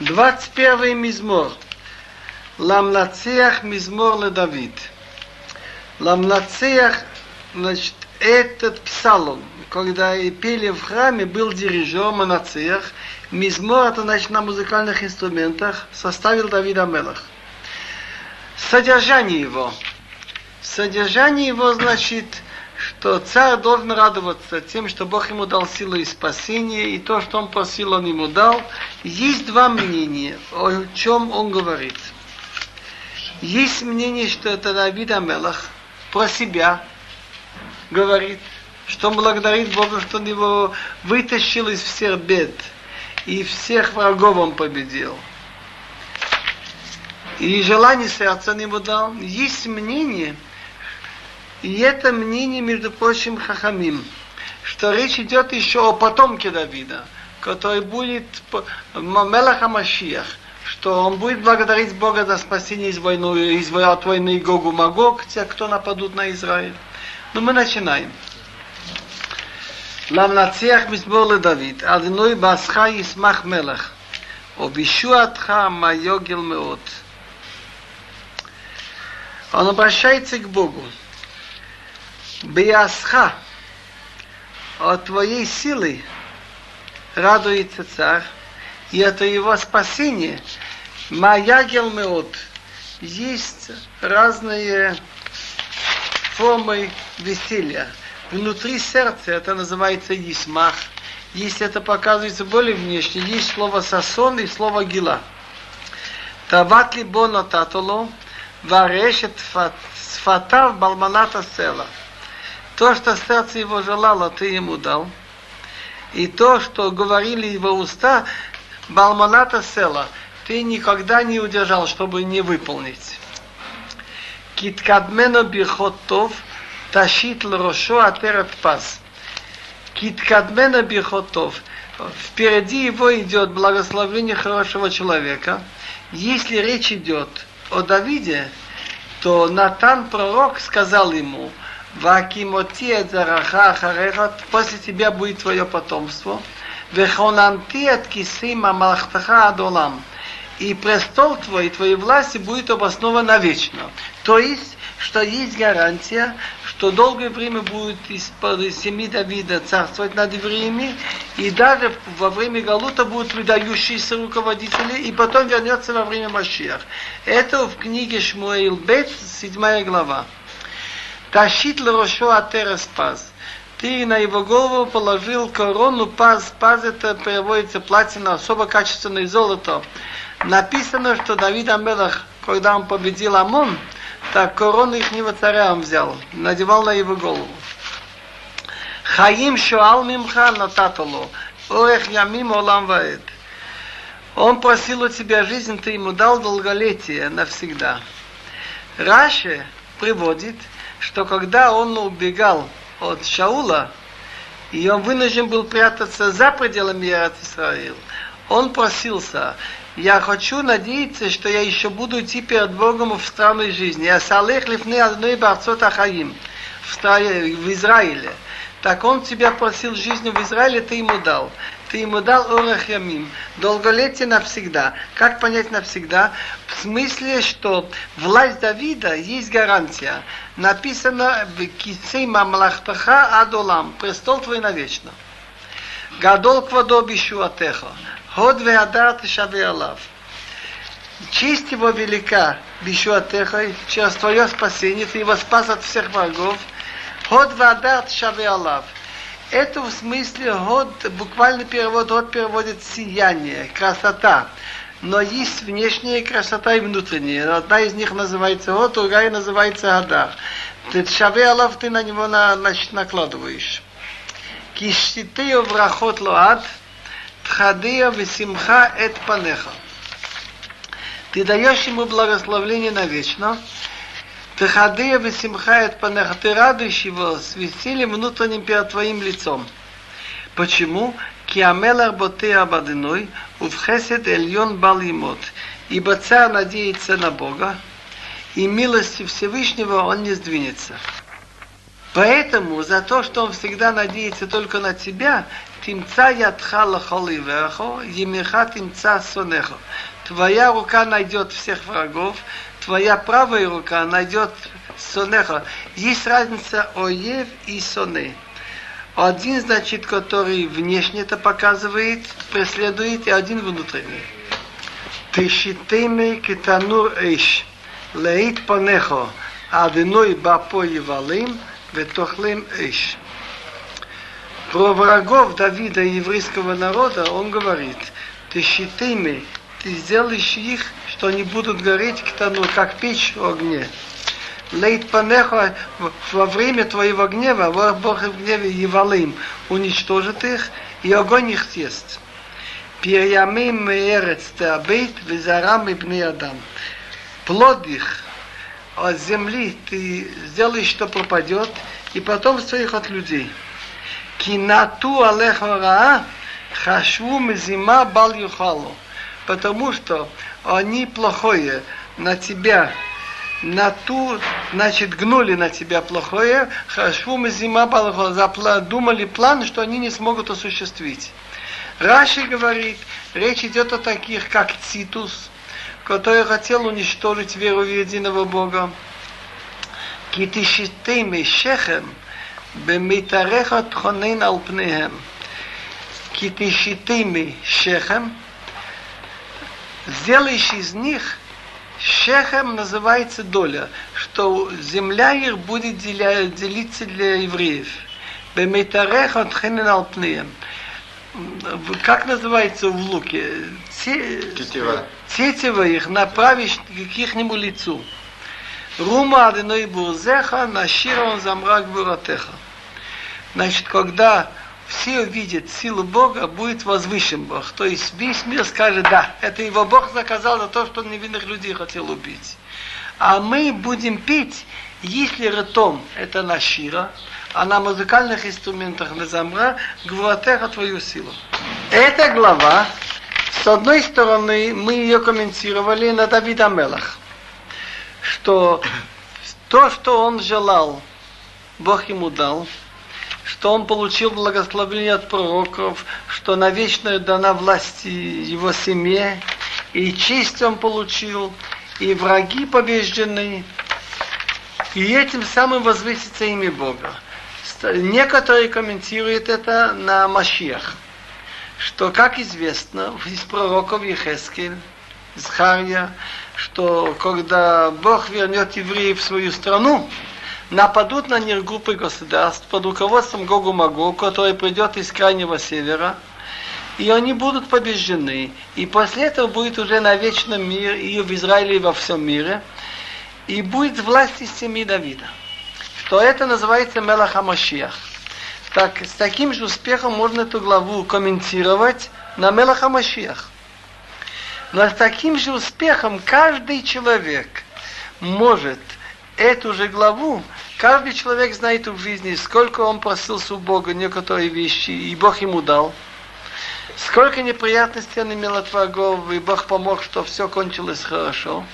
21 мизмор. Ламнацеях мизмор ле Давид. Ламнацеях, значит, этот псалом, когда пели в храме, был дирижер, манацеях. Мизмор, это значит на музыкальных инструментах, составил Давид Амелах. Содержание его. Содержание его, значит, что царь должен радоваться тем, что Бог ему дал силу и спасение, и то, что он просил, он ему дал. Есть два мнения, о чем он говорит. Есть мнение, что это Давид Амелах про себя говорит, что он благодарит Бога, что он его вытащил из всех бед, и всех врагов он победил. И желание сердца он ему дал. Есть мнение – и это мнение, между прочим, Хахамим, что речь идет еще о потомке Давида, который будет Мелаха Машиях, что он будет благодарить Бога за спасение из войны, из от войны Гогу Магог, те, кто нападут на Израиль. Но мы начинаем. למנצח מזמור לדוד, אדינוי בעשך ישמח מלך, ובישועתך מה יוגל מאוד. Он обращается к Богу. Биясха, от твоей силы радуется царь, и это его спасение. Маягел меот. Есть разные формы веселья. Внутри сердца это называется Исмах. Если это показывается более внешне, есть слово сасон и слово гила. Тават либо татоло, варешет сфатав балманата села. То, что сердце его желало, ты ему дал. И то, что говорили его уста, Балманата села, ты никогда не удержал, чтобы не выполнить. Киткадмено бихотов тащит лрошо атерет пас. Киткадмено бихотов. Впереди его идет благословение хорошего человека. Если речь идет о Давиде, то Натан пророк сказал ему – Вакимоти зараха хареха, после тебя будет твое потомство. Вехонанти от кисима малахтаха адолам. И престол твой, и твоей власти будет обоснован навечно. То есть, что есть гарантия, что долгое время будет из-под семьи Давида царствовать над евреями, и даже во время Галута будут выдающиеся руководители, и потом вернется во время Машиах. Это в книге Шмуэйл Бет, 7 глава. Тащит лерошо атерес паз. Ты на его голову положил корону паз. Паз это переводится платина, особо качественное золото. Написано, что Давид Амелах, когда он победил Амон, так корону ихнего царя он взял, надевал на его голову. Хаим шоал мимха нататоло, орех ямим олам ваэт. Он просил у тебя жизнь, ты ему дал долголетие навсегда. Раши приводит, что когда он убегал от Шаула, и он вынужден был прятаться за пределами Исраил, он просился, я хочу надеяться, что я еще буду идти перед Богом в странной жизни. Я салех лифны одной барцот ахаим в Израиле. Так он тебя просил жизнь в Израиле, ты ему дал ты ему дал орах ямим, долголетие навсегда. Как понять навсегда? В смысле, что власть Давида есть гарантия. Написано в Кицей Мамлахтаха Адолам, престол твой навечно. Гадол квадо бишуатеха, ход веадар алав. Честь его велика, бишуатеха, через твое спасение, ты его спас от всех врагов. Ход веадар тишаве алав это в смысле год, буквально перевод год переводит сияние, красота. Но есть внешняя красота и внутренняя. Одна из них называется год, другая называется Адар. Ты шаве алав ты на него на, значит, накладываешь. Киштитею врахот лоад, тхадея весимха эт панеха. Ты даешь ему благословление навечно, Тахадея весимхает панеха, ты радуешь его с весельем внутренним перед твоим лицом. Почему? Киамелар боте абадиной, увхесет эльон балимот. Ибо царь надеется на Бога, и милости Всевышнего он не сдвинется. Поэтому за то, что он всегда надеется только на тебя, Тимца ядха лахол иверхо, емеха тимца сонехо. Твоя рука найдет всех врагов, твоя правая рука найдет сонеха. Есть разница оев и соне. Один, значит, который внешне это показывает, преследует, и один внутренний. Тишитеме китанур эш, леит панехо, аденой бапо евалим, ветохлем эш. Про врагов Давида и еврейского народа он говорит, ты щитыми, ты сделаешь их, что они будут гореть ктану, как печь в огне. Лейт панеха во время твоего гнева, Бог в гневе Евалим уничтожит их, и огонь их съест. Перьямим эрец теабейт, визарам и бни адам. Плод их от земли ты сделаешь, что пропадет, и потом своих от людей. Кинату алеха раа, хашву мезима бал юхалу потому что они плохое на тебя, на ту, значит, гнули на тебя плохое, шум и зима думали план, что они не смогут осуществить. Раши говорит, речь идет о таких, как Цитус, который хотел уничтожить веру в единого Бога. Китишитейми шехем, бемитарехат тхонин алпнеем. Китишитейми шехем, сделаешь из них Шехем называется доля, что земля их будет деля, делиться для евреев. Бемитарех от алпнеем. Как называется в луке? Тетива. Тетива их направишь к ихнему лицу. Рума аденой бурзеха, нашира он замрак буратеха. Значит, когда все увидят силу Бога, будет возвышен Бог. То есть весь мир скажет, да, это его Бог заказал за то, что он невинных людей хотел убить. А мы будем петь, если ртом это нашира, а на музыкальных инструментах на замра, гвуатеха твою силу. Эта глава, с одной стороны, мы ее комментировали на Давида Мелах, что то, что он желал, Бог ему дал – что он получил благословение от пророков, что навечно дана власть его семье, и честь он получил, и враги побеждены, и этим самым возвысится имя Бога. Некоторые комментируют это на Машиях, что, как известно, из пророков Ехескель, Захария, что когда Бог вернет евреев в свою страну, нападут на них группы государств под руководством Гогу Магу, который придет из крайнего севера, и они будут побеждены. И после этого будет уже на вечном мире, и в Израиле, и во всем мире, и будет власть из семьи Давида. Что это называется Мелаха Машиах. Так, с таким же успехом можно эту главу комментировать на Мелаха Машиах. Но с таким же успехом каждый человек может эту же главу Каждый человек знает в жизни, сколько он просился у Бога некоторые вещи, и Бог ему дал. Сколько неприятностей он имел от врагов, и Бог помог, что все кончилось хорошо.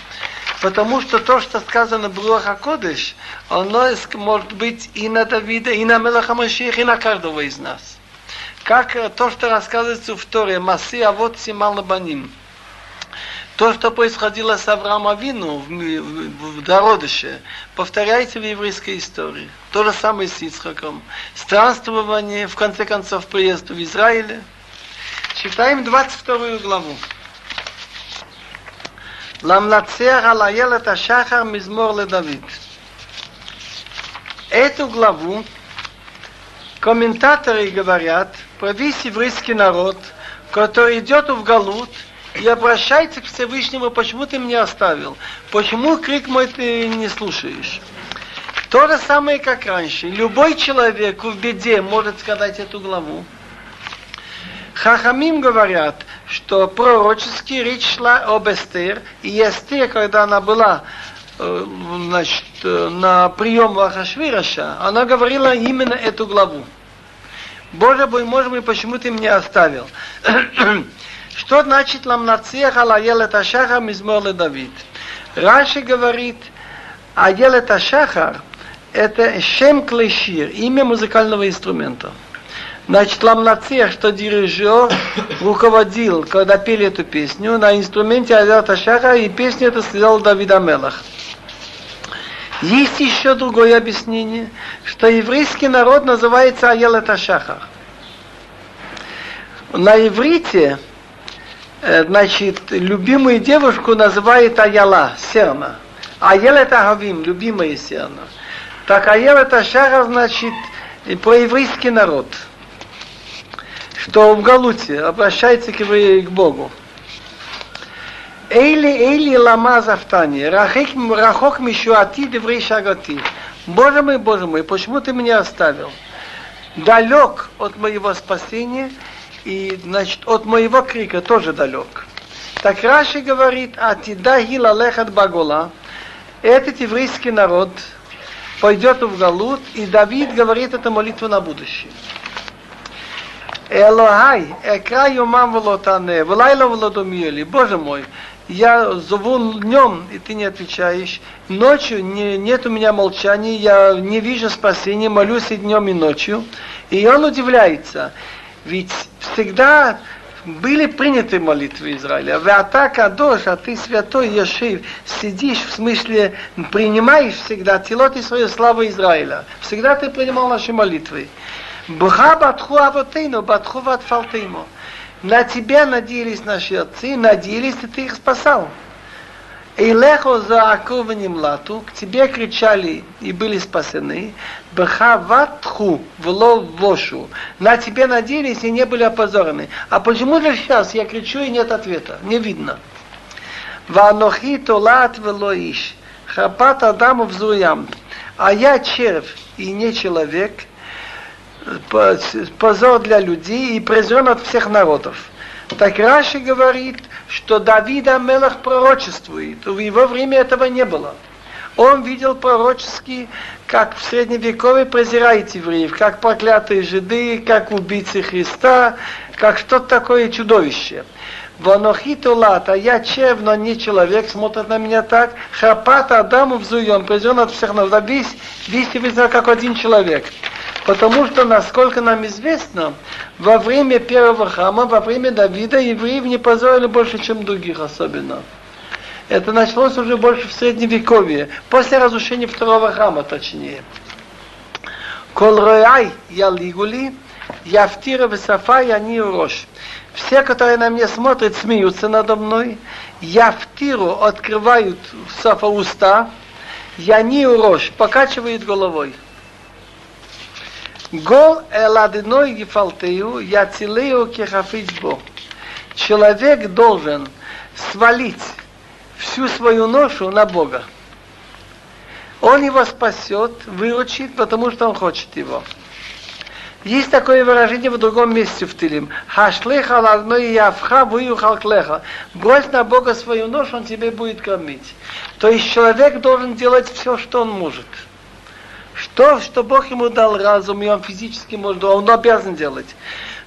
Потому что то, что сказано в Руаха Кодыш, оно может быть и на Давида, и на Мелаха Машиих, и на каждого из нас. Как то, что рассказывается в Торе, Маси Авот Симал Баним. То, что происходило с Авраамом Авину в, в, в Дородыше, повторяется в еврейской истории. То же самое с Ицхаком. Странствование, в конце концов, приезд в Израиле. Читаем 22 главу. Ламнацех алаелет ашахар мизмор ледавид. Эту главу комментаторы говорят про весь еврейский народ, который идет в Галут – и обращается к Всевышнему, почему ты меня оставил? Почему крик мой ты не слушаешь? То же самое, как раньше. Любой человек в беде может сказать эту главу. Хахамим говорят, что пророчески речь шла об Эстер, и Эстер, когда она была э, значит, э, на прием Ахашвираша, она говорила именно эту главу. Боже мой, может быть, почему ты меня оставил? Что значит ламнациях алаелет ашахар мизмор Давид? Раши говорит, аелет ашахар это шем клешир, имя музыкального инструмента. Значит, Ламнацех, что дирижер, руководил, когда пели эту песню, на инструменте Азерта Шаха, и песню это сказал Давид Амелах. Есть еще другое объяснение, что еврейский народ называется Аелет Ашахар. На иврите, значит, любимую девушку называют Аяла, Серна. Аелет Агавим, любимая Серна. Так Аелет Ашахар, значит, по-еврейский народ – что в Галуте обращается к, к Богу. Эйли, эйли лама зафтани, рахок мишуати деврей шагати. Боже мой, Боже мой, почему ты меня оставил? Далек от моего спасения и, значит, от моего крика тоже далек. Так Раши говорит, а тида лехат багула, этот еврейский народ пойдет в Галут, и Давид говорит эту молитву на будущее. Элохай, экра юмам волотане, влайла володомили. Боже мой, я зову днем, и ты не отвечаешь. Ночью не, нет у меня молчания, я не вижу спасения, молюсь и днем, и ночью. И он удивляется, ведь всегда были приняты молитвы Израиля. Вата кадош, а ты святой Ешив, сидишь, в смысле, принимаешь всегда телот и свою славу Израиля. Всегда ты принимал наши молитвы. Бха батху авотейну, батху ватфалтейну. На тебя надеялись наши отцы, надеялись, и ты их спасал. И лехо за акованием лату, к тебе кричали и были спасены. Бха ватху вло вошу. На тебе надеялись и не были опозорены. А почему же сейчас я кричу и нет ответа? Не видно. Ванохи толат велоиш. Хапат Адаму взуям. А я червь и не человек – позор для людей и презрен от всех народов. Так Раши говорит, что Давид Амелах пророчествует. В его время этого не было. Он видел пророчески, как в Средневековье презирает евреев, как проклятые жиды, как убийцы Христа, как что-то такое чудовище. Ванохиту лата, я чев, но не человек, смотрит на меня так. Хапата Адаму взуем, презрен от всех народов. Весь, весь еврей как один человек. Потому что, насколько нам известно, во время первого храма, во время Давида, евреев не позорили больше, чем других особенно. Это началось уже больше в Средневековье, после разрушения второго храма, точнее. Кол рояй я лигули, я втира высофа, я не урош. Все, которые на меня смотрят, смеются надо мной. Я втиру открывают софа уста, я не урош, покачивает головой. Гол эладиной гефалтею, я целею кехафиц бо. Человек должен свалить всю свою ношу на Бога. Он его спасет, выручит, потому что он хочет его. Есть такое выражение в другом месте в Тилим. Хашлеха ладной явха выюхал клеха. Брось на Бога свою ношу, он тебе будет кормить. То есть человек должен делать все, что он может. Что, что Бог ему дал разум, и он физически может, он обязан делать.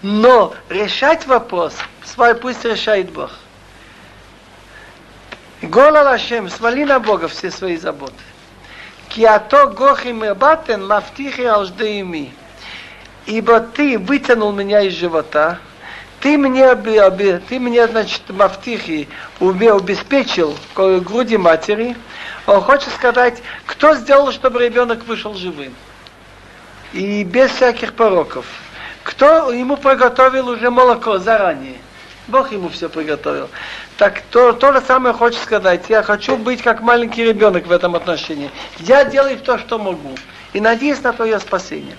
Но решать вопрос, свой пусть решает Бог. Гола Лашем, свали на Бога все свои заботы. Киато гохим батен мафтихи алждеими. Ибо ты вытянул меня из живота, ты мне, ты мне значит, мафтихи обеспечил груди матери, он хочет сказать, кто сделал, чтобы ребенок вышел живым. И без всяких пороков. Кто ему приготовил уже молоко заранее. Бог ему все приготовил. Так то, то же самое хочет сказать. Я хочу быть как маленький ребенок в этом отношении. Я делаю то, что могу. И надеюсь на твое спасение.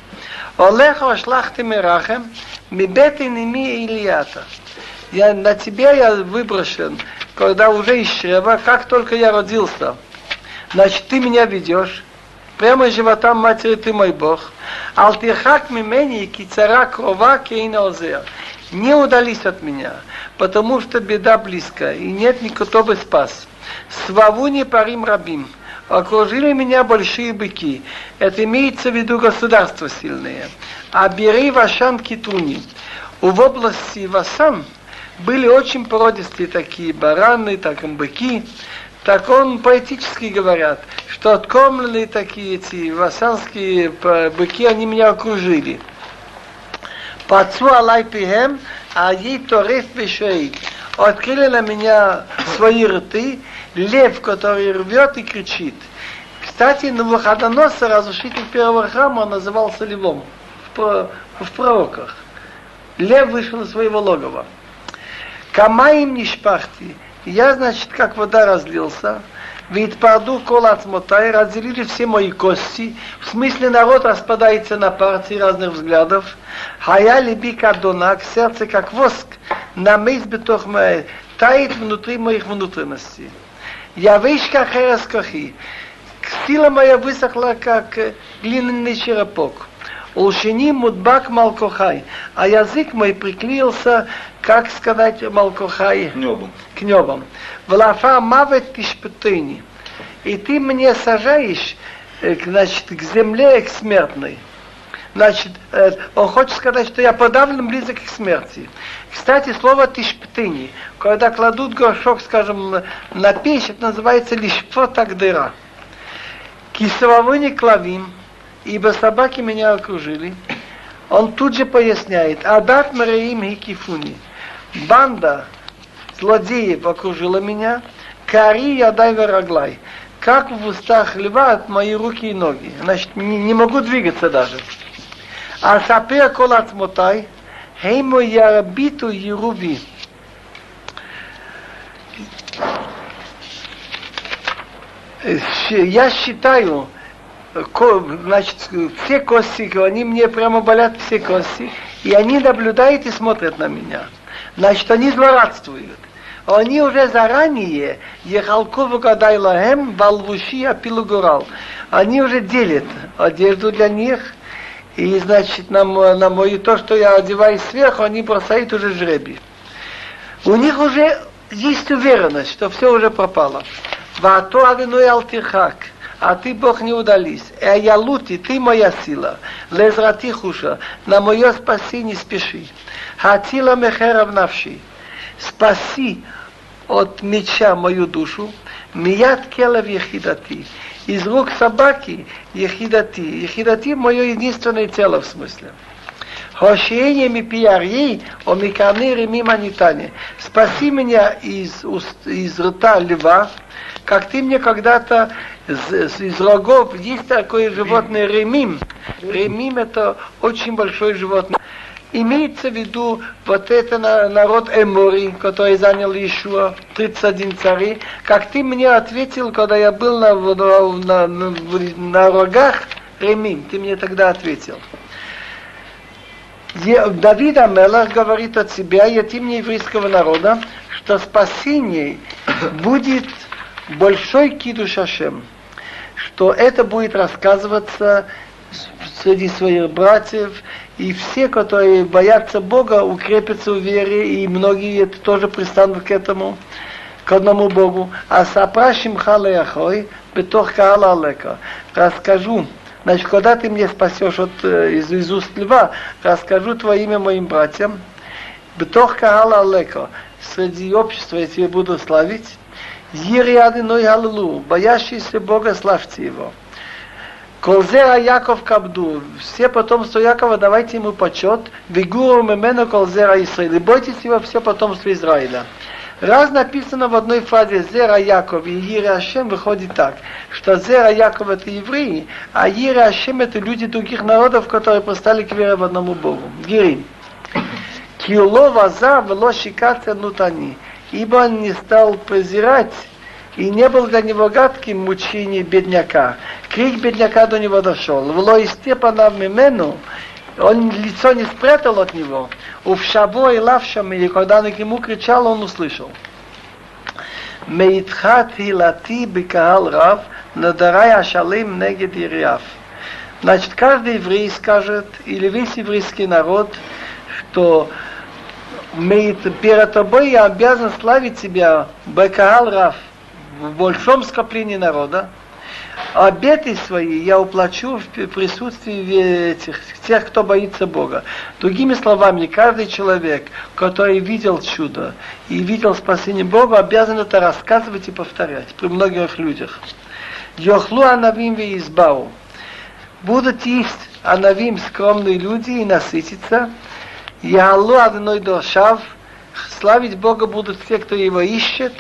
Олеха шлахты мирахем, мибеты ними илията. Я, на тебе я выброшен, когда уже из чрева, как только я родился. Значит, ты меня ведешь, прямо из живота матери ты мой Бог. Алтихак мимени кицара крова кейна озер. Не удались от меня, потому что беда близко, и нет никого бы спас. Свавуни парим рабим. Окружили меня большие быки. Это имеется в виду государства сильные. А бери вашан китуни. В области Васан были очень породистые такие бараны, так и быки так он поэтически говорят, что откормленные такие эти вассанские быки, они меня окружили. Пацу алай пихем, а ей тореф вешей. Открыли на меня свои рты, лев, который рвет и кричит. Кстати, на выходоноса разрушитель первого храма он назывался левом в, в пророках. Лев вышел из своего логова. Камаим нишпахти. Я, значит, как вода разлился. Ведь парду колацмотай разделили все мои кости. В смысле народ распадается на партии разных взглядов. Хая либи кадонак, сердце как воск, на бетох тает внутри моих внутренностей. Я вышка херескахи. Сила моя высохла, как глиняный черепок. Улшини мудбак малкохай, а язык мой приклеился, как сказать малкохай? К небу. К небам. Влафа мавет кишпетыни. И ты мне сажаешь, значит, к земле, к смертной. Значит, он хочет сказать, что я подавлен близок к смерти. Кстати, слово тишптыни, когда кладут горшок, скажем, на печь, это называется лишпотагдыра. Кисововыни клавим, ибо собаки меня окружили. Он тут же поясняет, Адат Мараим Хикифуни. Банда злодеев окружила меня, Кари Ядай Вераглай. Как в устах льва от мои руки и ноги. Значит, не, не могу двигаться даже. Сапер колат мотай, хеймо ярабиту еруби. Я считаю, значит, все кости, они мне прямо болят все кости, и они наблюдают и смотрят на меня. Значит, они злорадствуют. Они уже заранее ехалку выгадай лахем валвуши апилугурал. Они уже делят одежду для них, и значит на, на мою, то, что я одеваюсь сверху, они бросают уже жребий. У них уже есть уверенность, что все уже пропало. Вато авиной алтихак а ты, Бог, не удались. А я лути, ты моя сила. Лезрати хуша, на мое спасение спеши. Хатила мехерав навши. Спаси от меча мою душу. Мият келев ехидати. Из рук собаки ехидати. Ехидати мое единственное тело в смысле. Хошиение ми пиарьей, о миканы реми манитане. Спаси меня из, из рта льва, как ты мне когда-то из, из рогов, есть такое животное ремим. Ремим это очень большое животное. Имеется в виду вот это народ Эмори, который занял Ишуа, 31 царей, как ты мне ответил, когда я был на, на, на, на рогах, Ремим, ты мне тогда ответил. Давид Амелах говорит от себя и от имени еврейского народа, что спасение будет большой кидуш Ашем, что это будет рассказываться среди своих братьев, и все, которые боятся Бога, укрепятся в вере, и многие это тоже пристанут к этому, к одному Богу. А сапрашим халеяхой, бетох каала алека. Расскажу, значит, когда ты мне спасешь от, э, из, из уст льва, расскажу твое имя моим братьям, бетох каала алека. Среди общества я тебе буду славить, Ириады ной халилу, боящийся Бога, славьте его. Колзера Яков Кабду, все потомство Якова, давайте ему почет. Вигуру мемену Колзера Исраиля, бойтесь его все потомство Израиля. Раз написано в одной фразе Зера Яков и Ире Ашем выходит так, что Зера Яков это евреи, а Ире Ашем это люди других народов, которые пристали к вере в одному Богу. Гирим. Киуло ваза вело шикаться нутани ибо он не стал презирать и не был для него гадким мучение бедняка. Крик бедняка до него дошел. Вло из степана мимену, он лицо не спрятал от него. У шабо и лавшам, и когда он к нему кричал, он услышал. Мейтхат хилати бекаал рав, надарай ашалим негед ириав. Значит, каждый еврей скажет, или весь еврейский народ, что перед тобой я обязан славить тебя, Бекаал Раф, в большом скоплении народа. Обеты свои я уплачу в присутствии этих, тех, кто боится Бога. Другими словами, каждый человек, который видел чудо и видел спасение Бога, обязан это рассказывать и повторять при многих людях. Йохлу анавим ве избау. Будут есть анавим скромные люди и насытиться, Ялу одной дошав, славить Бога будут те, кто его ищет,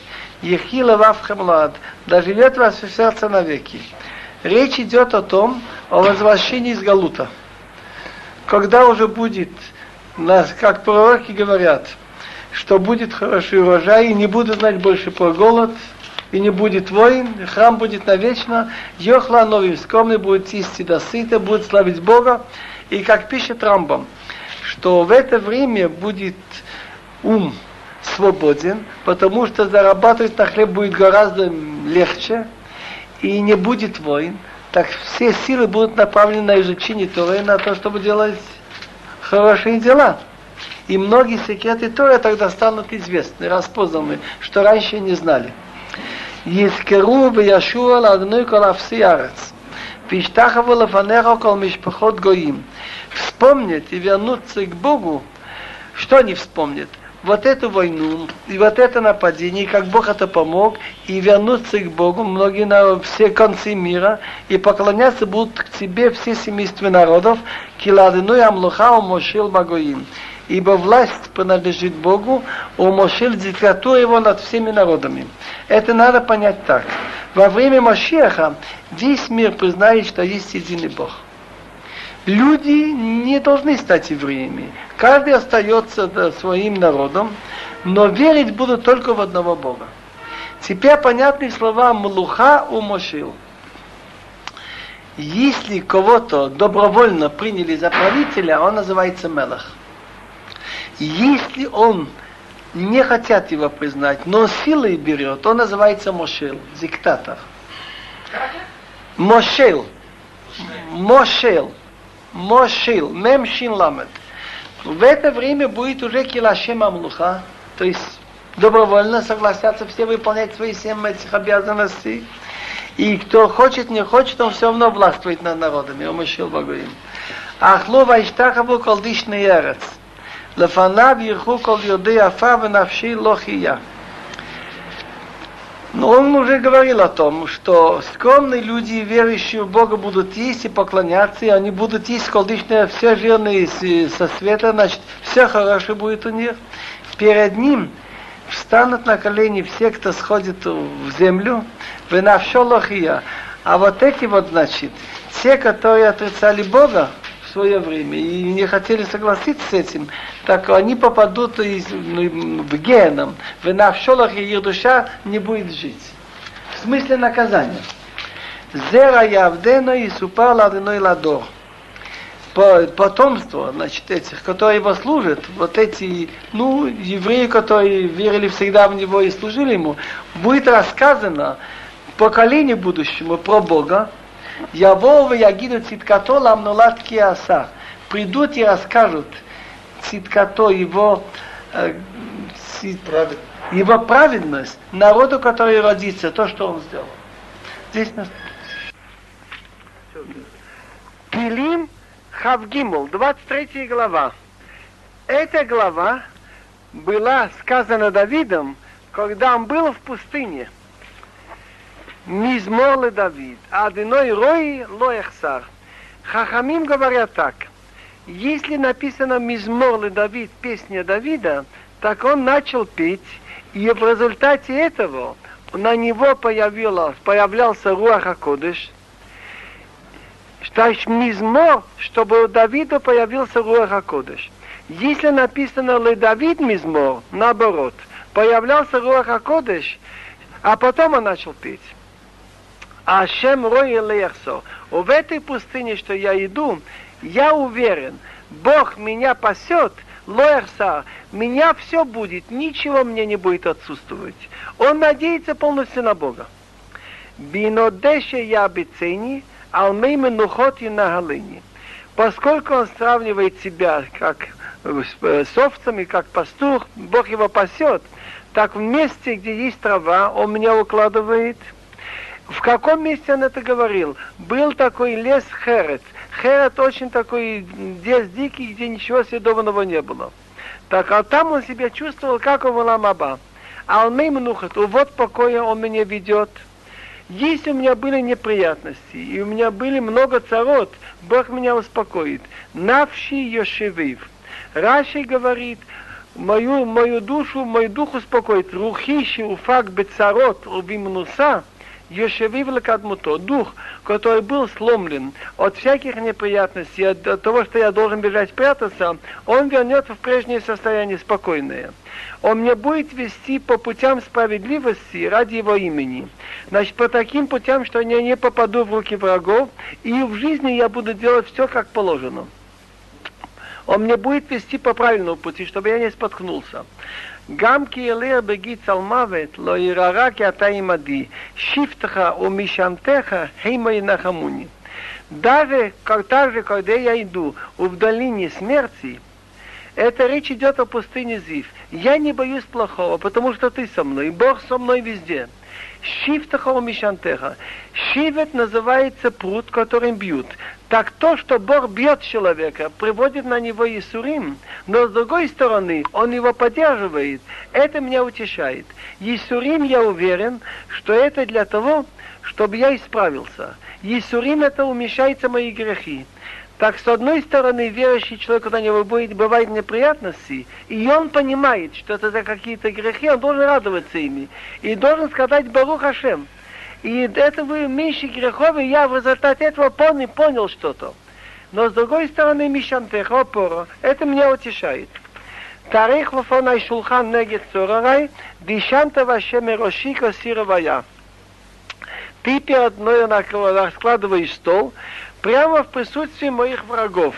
Ехила Вавхамлад, да живет вас в сердце навеки. Речь идет о том, о возвращении из Галута. Когда уже будет, как пророки говорят, что будет хороший урожай, и не буду знать больше про голод, и не будет войн, храм будет навечно, Йохла новым скромный будет исти до сыта, будет славить Бога. И как пишет Рамбам, что в это время будет ум свободен, потому что зарабатывать на хлеб будет гораздо легче, и не будет войн, так все силы будут направлены на изучение Торы, на то, чтобы делать хорошие дела. И многие секреты Торы тогда станут известны, распознаны, что раньше не знали. יזכרו וישוע לאדוני כל אפסי ארץ. וישתחוו לפניך כל משפחות גויים. Вспомнят и вернутся к Богу, что они вспомнят? Вот эту войну и вот это нападение, как Бог это помог, и вернуться к Богу, многие на все концы мира, и поклоняться будут к тебе все семейства народов, киладыну и амлуха умошил Магоим ибо власть принадлежит Богу, умошил диктатуру его над всеми народами. Это надо понять так. Во время Машеха весь мир признает, что есть единый Бог. Люди не должны стать евреями. Каждый остается своим народом, но верить будут только в одного Бога. Теперь понятны слова Млуха у Мошил. Если кого-то добровольно приняли за правителя, он называется Мелах. Если он не хотят его признать, но силой берет, он называется Мошел, диктатор. Мошел. Мошел. Мошил, Мем Шин Ламед. В это время будет уже Килашем Амлуха, то есть добровольно согласятся все выполнять свои семь этих обязанностей. И кто хочет, не хочет, он все равно властвует над народами. Он мышил Багуим. Ахло вайштахаву колдишный ярец. Лефанав ерху кол юдея навши лохи я. Но он уже говорил о том, что скромные люди, верующие в Бога, будут есть и поклоняться, и они будут есть колдычные, все жирные со света, значит, все хорошо будет у них. Перед ним встанут на колени все, кто сходит в землю, в навшолохия. А вот эти вот, значит, те, которые отрицали Бога, свое время и не хотели согласиться с этим, так они попадут из, ну, в геном, в навшолах и их душа не будет жить. В смысле наказания. Зера явдена и супала одной ладор. Потомство, значит, этих, которые его служат, вот эти, ну, евреи, которые верили всегда в него и служили ему, будет рассказано поколению будущему про Бога, Явол ягиду циткато ламнулат киаса. Придут и расскажут циткато его, э, цит, его праведность народу, который родится, то, что он сделал. Здесь нас... Пилим Хавгимул, 23 глава. Эта глава была сказана Давидом, когда он был в пустыне – Мизмор Давид, Адыной Рой Лоехсар. Хахамим говорят так. Если написано Мизмор Давид, песня Давида, так он начал петь, и в результате этого на него появилось, появлялся Руаха Кодыш, что Мизмор, чтобы у Давида появился Руаха Кодыш. Если написано Ле Давид Мизмор, наоборот, появлялся Руаха Кодыш, а потом он начал петь. Ашем Рой Лехсо. В этой пустыне, что я иду, я уверен, Бог меня пасет, Лоерса, меня все будет, ничего мне не будет отсутствовать. Он надеется полностью на Бога. Бинодеше я бецени, алмейме нухоти на галыни. Поскольку он сравнивает себя как с овцами, как пастух, Бог его пасет, так в месте, где есть трава, он меня укладывает – в каком месте он это говорил? Был такой лес Херет. Херет очень такой лес дикий, где ничего съедобного не было. Так, а там он себя чувствовал, как у Валамаба. А он мнухат, вот покоя он меня ведет. Если у меня были неприятности, и у меня были много царот, Бог меня успокоит. Навши Йошевив. Раши говорит, мою, мою душу, мою дух успокоит. Рухиши уфак бецарот убимнуса, Ешевив лекадмуто, дух, который был сломлен от всяких неприятностей, от того, что я должен бежать прятаться, он вернется в прежнее состояние спокойное. Он мне будет вести по путям справедливости ради его имени. Значит, по таким путям, что я не попаду в руки врагов, и в жизни я буду делать все, как положено. Он мне будет вести по правильному пути, чтобы я не споткнулся. גם כי ילך בגיץ על מוות, לא ירא כי אתה עמדי, שבטך ומשענתך המה ינחמוני. Даже так же, когда я иду в долине смерти, это речь идет о пустыне Зив. Я не боюсь плохого, потому что ты со мной, Бог со мной везде. Шифтаха у Мишантеха. Шивет называется пруд, которым бьют. Так то, что Бог бьет человека, приводит на него Исурим, но с другой стороны, он его поддерживает. Это меня утешает. Исурим, я уверен, что это для того, чтобы я исправился. Исурим это умещается мои грехи. Так, с одной стороны, верующий человек, у него будет, бывает неприятности, и он понимает, что это за какие-то грехи, он должен радоваться ими. И должен сказать Барух Хашем. И это вы меньше грехов, и я в результате этого понял, понял что-то. Но с другой стороны, Мишантех, опора, это меня утешает. Тарих вафонай шулхан негет цорарай, дишанта ваше мирошика сировая. Ты перед мной раскладываешь стол, прямо в присутствии моих врагов.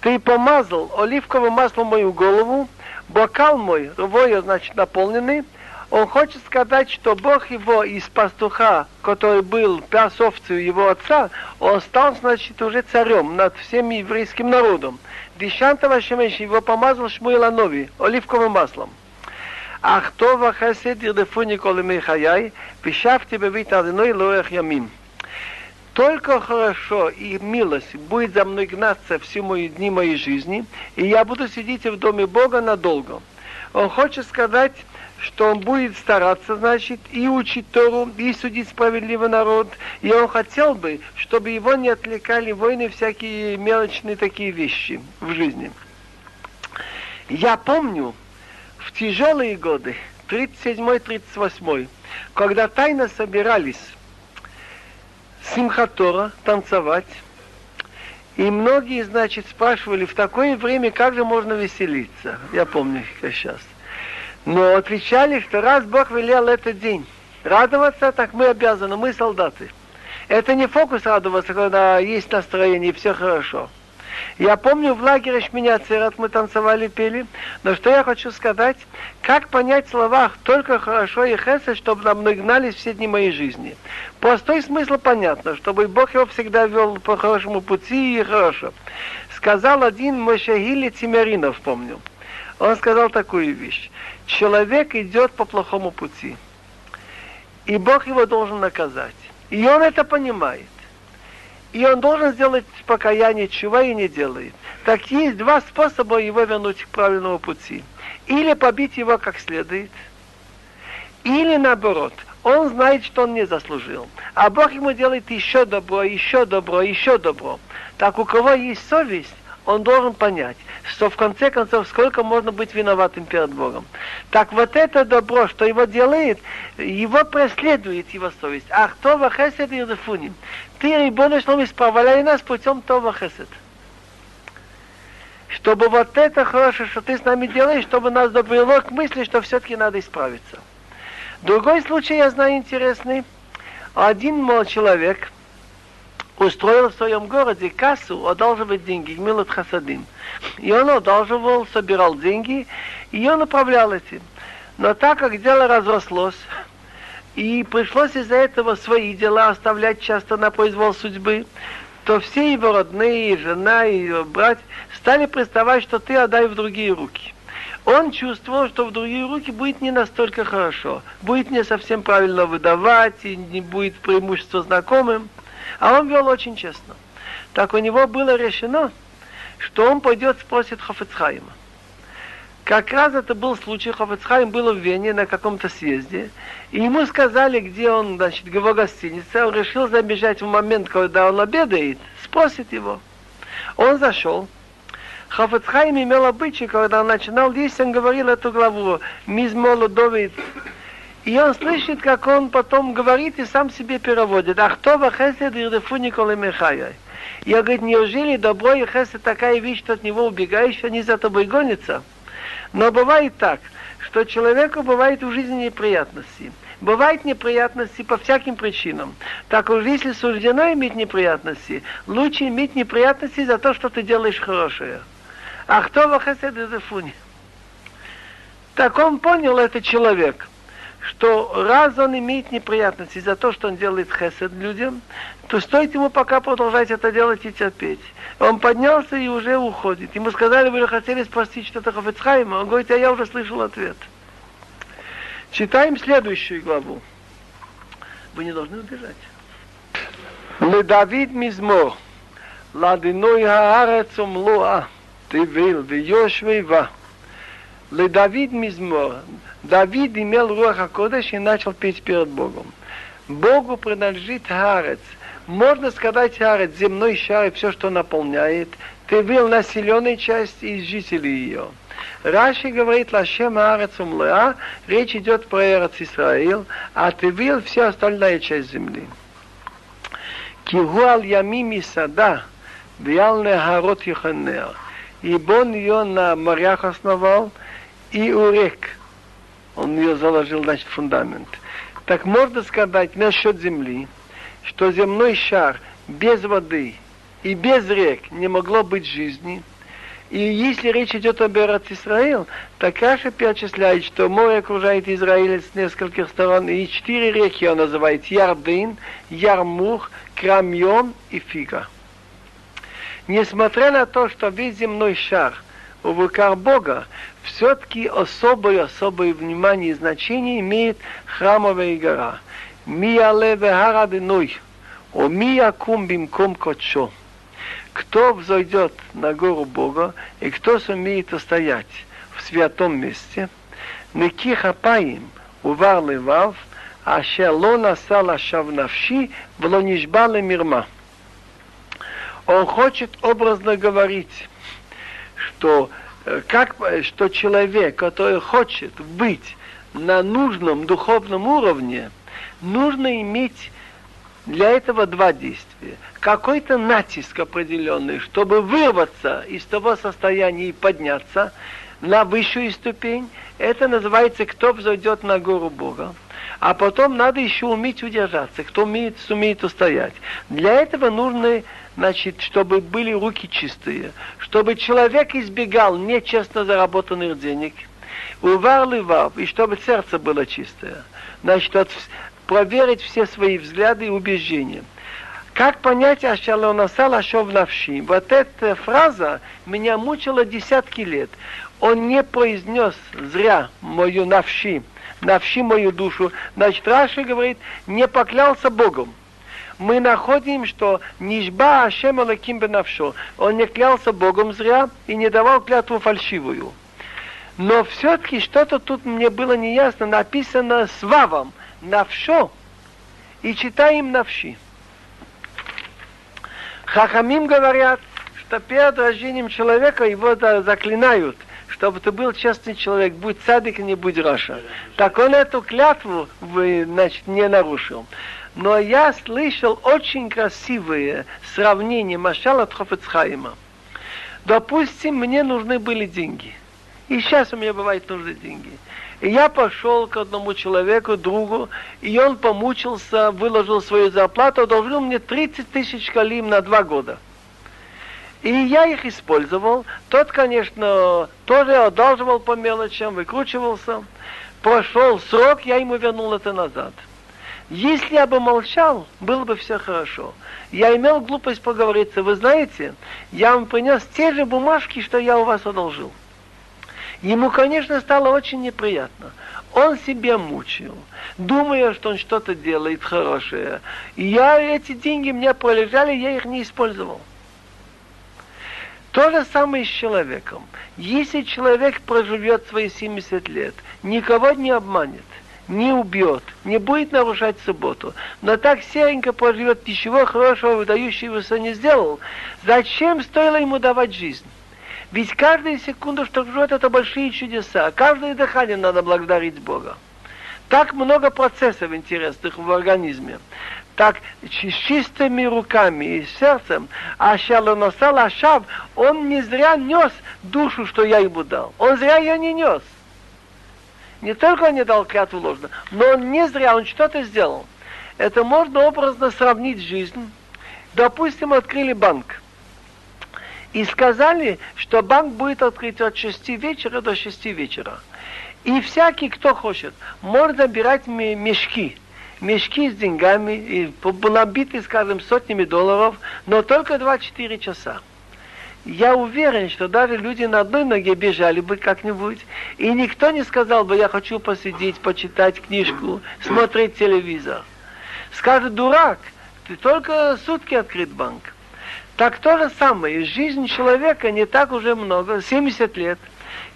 Ты помазал оливковым маслом мою голову, бокал мой, рвою, значит, наполненный. Он хочет сказать, что Бог его из пастуха, который был пас его отца, он стал, значит, уже царем над всем еврейским народом. Дишантова Шемеш его помазал Шмуиланови оливковым маслом. Ах това хесед ירדפוני כל ימי חיי, ושבתי בבית אדוני לאורך ימים. только хорошо и милость будет за мной гнаться всю мои дни моей жизни, и я буду сидеть в доме Бога надолго. Он хочет сказать, что он будет стараться, значит, и учить Тору, и судить справедливый народ. И он хотел бы, чтобы его не отвлекали войны, всякие мелочные такие вещи в жизни. Я помню, в тяжелые годы, 37-38, когда тайно собирались Симхатора, танцевать. И многие, значит, спрашивали, в такое время как же можно веселиться? Я помню как сейчас. Но отвечали, что раз Бог велел этот день радоваться, так мы обязаны, мы солдаты. Это не фокус радоваться, когда есть настроение и все хорошо. Я помню, в лагере Шминяцерат мы танцевали, пели, но что я хочу сказать, как понять в словах только хорошо и хесед, чтобы нам нагнались все дни моей жизни. Простой смысл понятно, чтобы Бог его всегда вел по хорошему пути и хорошо. Сказал один Мошагили Тимеринов, помню. Он сказал такую вещь. Человек идет по плохому пути. И Бог его должен наказать. И он это понимает. И он должен сделать покаяние, чего и не делает. Так есть два способа его вернуть к правильному пути. Или побить его как следует, или наоборот, он знает, что он не заслужил. А Бог ему делает еще добро, еще добро, еще добро. Так у кого есть совесть, он должен понять, что в конце концов, сколько можно быть виноватым перед Богом. Так вот это добро, что его делает, его преследует его совесть. Ах, то вахесед и Ты, Рибон Шлом, исправляй нас путем това хесед. Чтобы вот это хорошее, что ты с нами делаешь, чтобы нас довело к мысли, что все-таки надо исправиться. Другой случай я знаю интересный. Один мол человек – устроил в своем городе кассу одалживать деньги, Гмилот Хасадим. И он одалживал, собирал деньги, и он управлял этим. Но так как дело разрослось, и пришлось из-за этого свои дела оставлять часто на произвол судьбы, то все его родные, и жена, и его брат стали приставать, что ты отдай в другие руки. Он чувствовал, что в другие руки будет не настолько хорошо, будет не совсем правильно выдавать, и не будет преимущества знакомым. А он вел очень честно. Так у него было решено, что он пойдет спросит Хофецхайма. Как раз это был случай, Хофецхайм был в Вене на каком-то съезде, и ему сказали, где он, значит, его гостинице, он решил забежать в момент, когда он обедает, спросит его. Он зашел, Хафацхайм имел обычай, когда он начинал есть, он говорил эту главу «Мизмолу Довид». И он слышит, как он потом говорит и сам себе переводит. Ахтова хесед ирдефу Николай Михайай. Я говорю, неужели добро и хесед такая вещь, что от него убегаешь, они за тобой гонятся? Но бывает так, что человеку бывает в жизни неприятности. Бывают неприятности по всяким причинам. Так уж если суждено иметь неприятности, лучше иметь неприятности за то, что ты делаешь хорошее. А кто в хесед и Так он понял, этот человек, что раз он имеет неприятности за то, что он делает хесед людям, то стоит ему пока продолжать это делать и терпеть. Он поднялся и уже уходит. Ему сказали, вы хотели спросить что-то Хафецхайма. Он говорит, а я уже слышал ответ. Читаем следующую главу. Вы не должны убежать. לדוד מזמור, לדינוי הארץ ומלואה, תביל ויושבי בה. Ледавид Мизмор. Давид имел Руаха Кодеш и начал петь перед Богом. Богу принадлежит Харец. Можно сказать Харец, земной шар и все, что наполняет. Ты был населенной частью и жителей ее. Раши говорит Лашем Арец Умлеа, речь идет про Эрец Исраил, а ты был вся остальная часть земли. Кигуал Ямими Сада, Виал Харот Йоханнер. Ибо он ее на морях основал, и у рек. Он ее заложил, значит, фундамент. Так можно сказать насчет земли, что земной шар без воды и без рек не могло быть жизни – и если речь идет об Эрат Исраил, так Каша перечисляет, что море окружает Израиль с нескольких сторон, и четыре реки он называет Ярдын, Ярмух, Крамьон и Фига. Несмотря на то, что весь земной шар в руках Бога, все-таки особое-особое внимание и значение имеет храмовая гора. Миале вехара деной, о миякум бимком кочо кто взойдет на гору Бога и кто сумеет устоять в святом месте, Неки хапаим увар левав, אשר לא נשא לשווא נפשי ולא נשבע למרמה. Он хочет образно говорить, что, как, что человек, который хочет быть на нужном духовном уровне, нужно иметь для этого два действия. Какой-то натиск определенный, чтобы вырваться из того состояния и подняться на высшую ступень, это называется, кто взойдет на гору Бога. А потом надо еще уметь удержаться, кто умеет, сумеет устоять. Для этого нужно, значит, чтобы были руки чистые, чтобы человек избегал нечестно заработанных денег, увар и чтобы сердце было чистое. Значит, от, проверить все свои взгляды и убеждения. Как понять Ашалонасал Ашов Навши? Вот эта фраза меня мучила десятки лет. Он не произнес зря мою Навши, Навши мою душу. Значит, Раши говорит, не поклялся Богом. Мы находим, что Нишба Ашем Алаким Бенавшо. Он не клялся Богом зря и не давал клятву фальшивую. Но все-таки что-то тут мне было неясно. Написано с вавом навшо и читаем навши. Хахамим говорят, что перед рождением человека его заклинают, чтобы ты был честный человек, будь садик, не будь Роша. Так он эту клятву значит, не нарушил. Но я слышал очень красивые сравнения Машала Тхофецхайма. Допустим, мне нужны были деньги. И сейчас у меня бывает нужны деньги. И я пошел к одному человеку, другу, и он помучился, выложил свою зарплату, одолжил мне 30 тысяч калим на два года. И я их использовал. Тот, конечно, тоже одалживал по мелочам, выкручивался. Прошел срок, я ему вернул это назад. Если я бы молчал, было бы все хорошо. Я имел глупость поговориться. Вы знаете, я вам принес те же бумажки, что я у вас одолжил. Ему, конечно, стало очень неприятно. Он себя мучил, думая, что он что-то делает хорошее. И я эти деньги мне пролежали, я их не использовал. То же самое с человеком. Если человек проживет свои 70 лет, никого не обманет, не убьет, не будет нарушать субботу, но так серенько проживет, ничего хорошего, выдающегося не сделал, зачем стоило ему давать жизнь? Ведь каждая секунда, что живет, это большие чудеса. Каждое дыхание надо благодарить Бога. Так много процессов интересных в организме. Так с чистыми руками и сердцем, а Шалоносал Ашав, он не зря нес душу, что я ему дал. Он зря ее не нес. Не только он не дал клятву ложно, но он не зря, он что-то сделал. Это можно образно сравнить с жизнью. Допустим, открыли банк. И сказали, что банк будет открыт от 6 вечера до 6 вечера. И всякий, кто хочет, может забирать мешки. Мешки с деньгами, и набиты, скажем, сотнями долларов, но только 2-4 часа я уверен, что даже люди на одной ноге бежали бы как-нибудь, и никто не сказал бы, я хочу посидеть, почитать книжку, смотреть телевизор. Скажет, дурак, ты только сутки открыт банк. Так то же самое, жизнь человека не так уже много, 70 лет.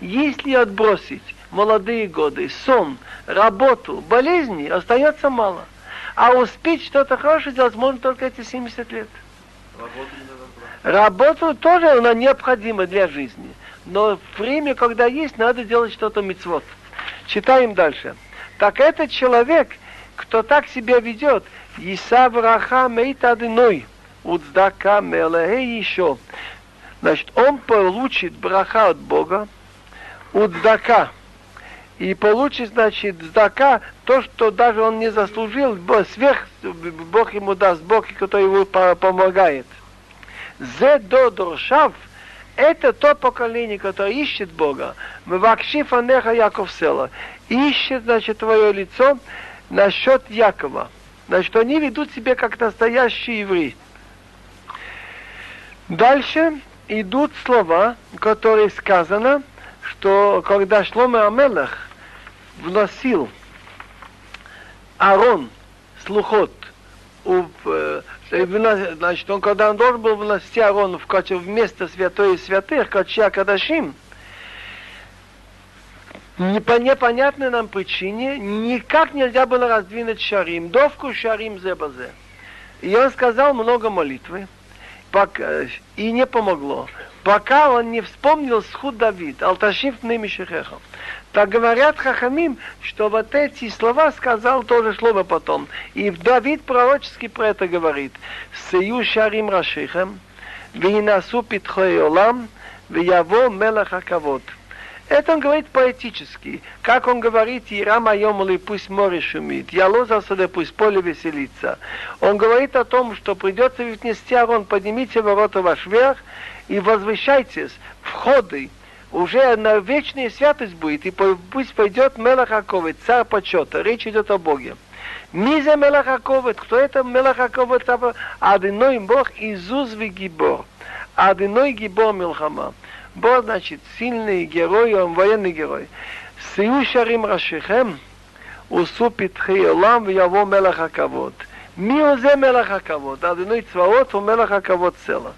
Если отбросить молодые годы, сон, работу, болезни, остается мало. А успеть что-то хорошее сделать можно только эти 70 лет. Работу Работу тоже она необходима для жизни. Но время, когда есть, надо делать что-то мецвод. Читаем дальше. Так этот человек, кто так себя ведет, Исав Раха Мейтадиной, Уцдака Мелехе еще. Значит, он получит браха от Бога, Уцдака, и получит, значит, здака, то, что даже он не заслужил, сверх Бог ему даст, Бог, который ему помогает. Зе до доршав, это то поколение, которое ищет Бога. Мы вакши фанеха Яков села. Ищет, значит, твое лицо насчет Якова. Значит, они ведут себя как настоящие евреи. Дальше идут слова, которые сказано, что когда Шломе Амелах вносил Арон, слухот, э, значит, он, когда он должен был вносить Арон в качестве вместо святой и святых, Кача Кадашим, не по непонятной нам причине никак нельзя было раздвинуть шарим, довку шарим зебазе. И он сказал много молитвы, и не помогло, пока он не вспомнил схуд Давид, алташив немишехехом. Так говорят Хахамим, что вот эти слова сказал тоже слово потом. И Давид пророчески про это говорит. Сею шарим рашихем, винасу питхой олам, вияво мелах акавод. Это он говорит поэтически. Как он говорит, Ирам Айомали, пусть море шумит, Ялоза саде, пусть поле веселится. Он говорит о том, что придется внести Арон, поднимите ворота ваш вверх и возвышайтесь, входы, уже на вечная святость будет, и пусть пойдет Мелахаковит, царь почета. Речь идет о Боге. Мизе Мелахаковит, кто это Мелахаковит? Адиной Бог Изуз Вигибор. Адиной Гибор Милхама. Бог значит сильный герой, он военный герой. Сиушарим Рашихем, Усу Питхи в Яво Мелахаковод. Миозе Мелахаковод, Адиной Цваот, Мелахаковод Целах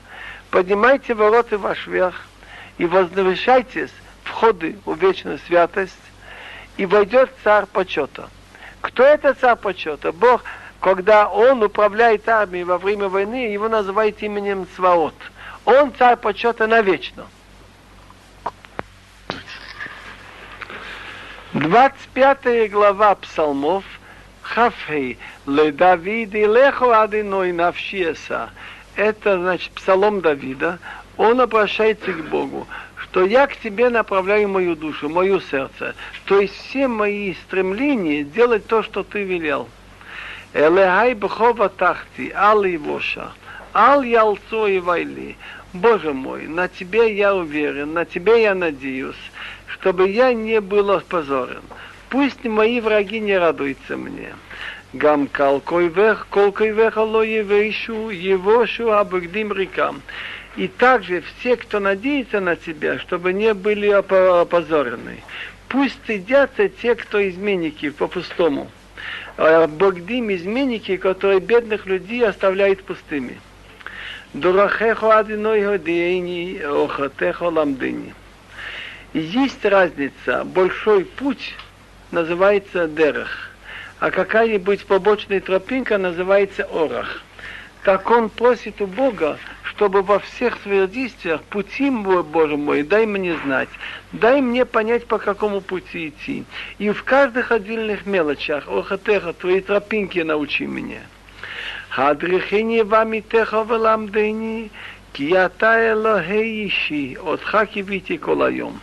поднимайте вороты ваш вверх и возвышайтесь входы в вечную святость, и войдет царь почета. Кто это царь почета? Бог, когда он управляет армией во время войны, его называют именем Цваот. Он царь почета навечно. 25 глава псалмов Хафей Ле Давид и Леху Адиной Навшиеса это значит псалом Давида он обращается к Богу, что я к тебе направляю мою душу, мое сердце. То есть все мои стремления делать то, что ты велел. Элехай бхова тахти, ал воша, ал ялцо и вайли. Боже мой, на тебе я уверен, на тебе я надеюсь, чтобы я не был позорен. Пусть мои враги не радуются мне. Гам калкой вех, колкой вех, алоe вейшу, его шу абагдим рекам и также все, кто надеется на тебя, чтобы не были опозорены. Пусть стыдятся те, кто изменники по-пустому. А Богдим изменники, которые бедных людей оставляют пустыми. Дурахехо одиной годейни, охотехо ламдыни. Есть разница. Большой путь называется дерах, а какая-нибудь побочная тропинка называется орах. Так он просит у Бога, чтобы во всех своих действиях пути мой, Боже мой, дай мне знать, дай мне понять, по какому пути идти. И в каждых отдельных мелочах, охотеха, твои тропинки научи меня. Хадрихини вами теха велам дейни, кията элохеиши, отхакивите колайом.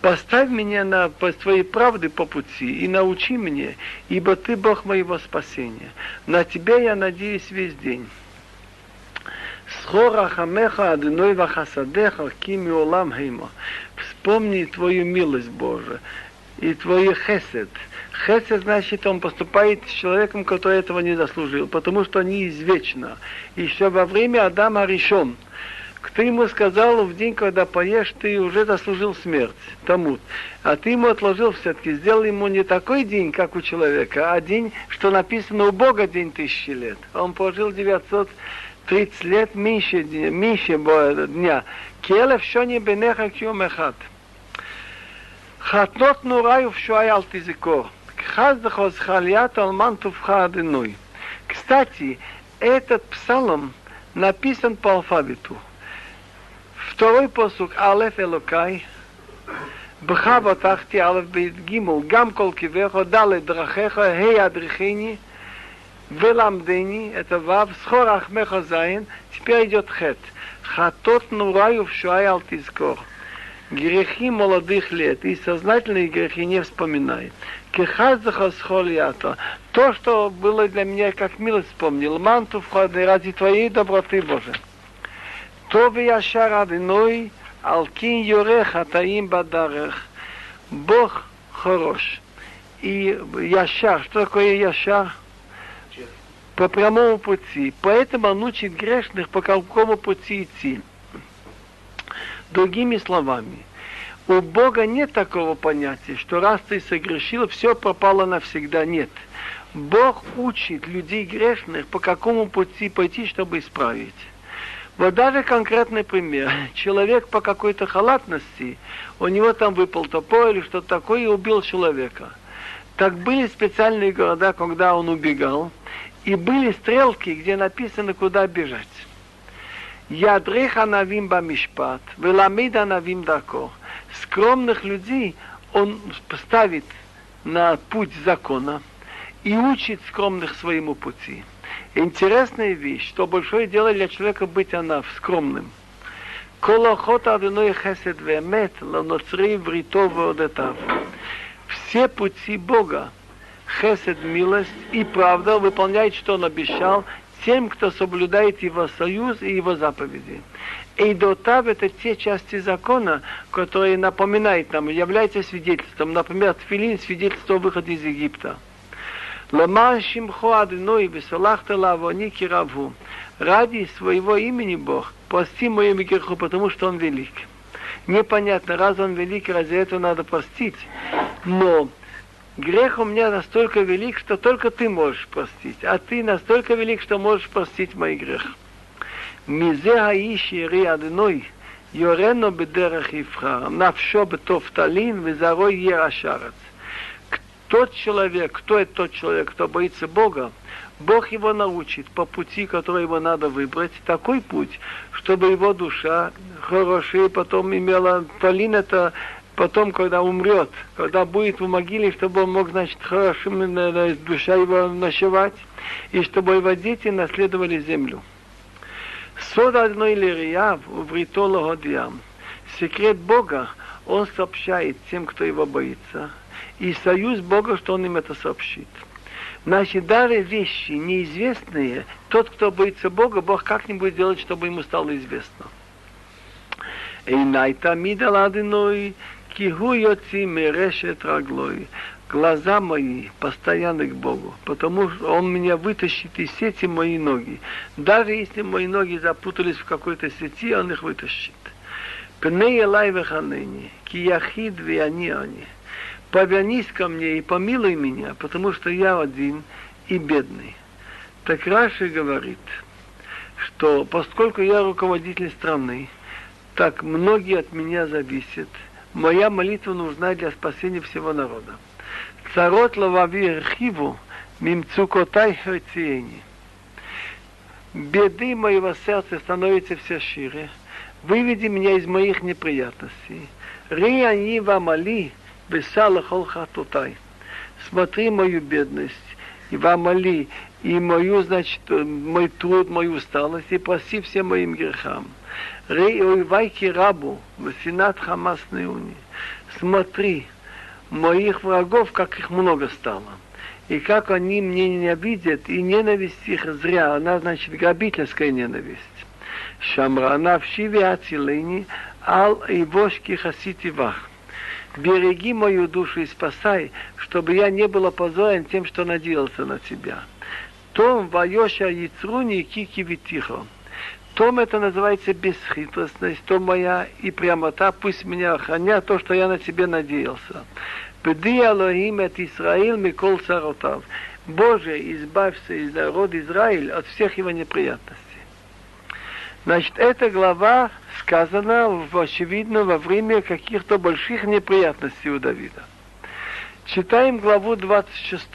Поставь меня на по твоей правды по пути и научи меня, ибо ты Бог моего спасения. На тебя я надеюсь весь день. Схора хамеха адыной вахасадеха кими олам хейма. Вспомни твою милость, Боже, и твою хесед. Хесед значит, он поступает с человеком, который этого не заслужил, потому что они извечно. Еще во время Адама решен – кто ему сказал, в день, когда поешь, ты уже заслужил смерть тому. А ты ему отложил все-таки, сделал ему не такой день, как у человека, а день, что написано у Бога день тысячи лет. Он прожил 930 лет меньше, меньше дня. Келев шони бенеха кьюмехат. Хатнот нураю в шуаял тизикор. Хаздахоз хальят алман Кстати, этот псалом написан по алфавиту – Второй посук Алеф Элокай, Бхава Тахти Алеф Бейт Гимл, Гам Кол Кивеха, Дале Драхеха, Хей Адрихени, Веламдени, это Вав, Схор Ахмеха Зайн, теперь идет Хет. Хатот Нураю Шуай Алтискор. Грехи молодых лет и сознательные грехи не вспоминай. Кехазаха схолията. То, что было для меня как милость вспомнил. Манту входный ради твоей доброты, Боже. טוב וישר אדינוי, על כן יורה חטאים בדרך. Бог хорош. И яшар, что такое яшар? По прямому пути. Поэтому он учит грешных, по какому пути идти. Другими словами, у Бога нет такого понятия, что раз ты согрешил, все пропало навсегда. Нет. Бог учит людей грешных, по какому пути пойти, чтобы исправить. Вот даже конкретный пример. Человек по какой-то халатности, у него там выпал топор или что-то такое, и убил человека. Так были специальные города, когда он убегал, и были стрелки, где написано, куда бежать. Ядрих анавим бамишпат, веламид анавим дако. Скромных людей он ставит на путь закона и учит скромных своему пути. Интересная вещь, что большое дело для человека быть она скромным. Колохота одной хесед вемет, ланоцри вритово одетав. Все пути Бога, хесед, милость и правда выполняет, что он обещал, тем, кто соблюдает его союз и его заповеди. Эйдотав – это те части закона, которые напоминают нам, являются свидетельством. Например, Тфилин – свидетельство о выходе из Египта – Ламан Шимхо Адной Бесалахта Лавони Кираву. Ради своего имени Бог, прости моему греху, потому что он велик. Непонятно, раз он велик, разве это надо простить? Но грех у меня настолько велик, что только ты можешь простить, а ты настолько велик, что можешь простить мой грех. מזה האיש ירא אדינוי, יורנו בדרך יבחר, נפשו בטוב תלין וזרעו יהיה השארץ тот человек, кто это тот человек, кто боится Бога, Бог его научит по пути, который его надо выбрать, такой путь, чтобы его душа хорошая потом имела, Талин это потом, когда умрет, когда будет в могиле, чтобы он мог, значит, хорошим душа его ночевать, и чтобы его дети наследовали землю. Сод одной лирияв увритоло годиям. Секрет Бога он сообщает тем, кто его боится – и союз Бога, что Он им это сообщит. Значит, даже вещи неизвестные, тот, кто боится Бога, Бог как-нибудь делает, чтобы ему стало известно. Эйнайта мидаладиной, киху йоцими решет раглой. Глаза мои постоянны к Богу, потому что Он меня вытащит из сети мои ноги. Даже если мои ноги запутались в какой-то сети, Он их вытащит. Пнея лайвеханени, кияхид они. они повернись ко мне и помилуй меня, потому что я один и бедный. Так Раши говорит, что поскольку я руководитель страны, так многие от меня зависят. Моя молитва нужна для спасения всего народа. Царот лавави рхиву мимцукотай хойциени. беды моего сердца становятся все шире. Выведи меня из моих неприятностей. Ри они вамали, бесала холхатутай. Смотри мою бедность, и вамали, и мою, значит, мой труд, мою усталость, и проси всем моим грехам. Рей ойвайки рабу, васинат хамас неуни. Смотри, моих врагов, как их много стало. И как они мне ненавидят, и ненависть их зря, она значит грабительская ненависть. Шамрана в Шиве Ацилени, ал и вошки хасити вах. Береги мою душу и спасай, чтобы я не был опозорен тем, что надеялся на тебя. Том вайоша яцруни кики витихо. Том это называется бесхитростность, то моя и прямота, пусть меня охранят то, что я на тебе надеялся. Беди Алохим от Израиль Микол Саротав. Боже, избавься из народа Израиль от всех его неприятностей. Значит, эта глава сказана, очевидно, во время каких-то больших неприятностей у Давида. Читаем главу 26.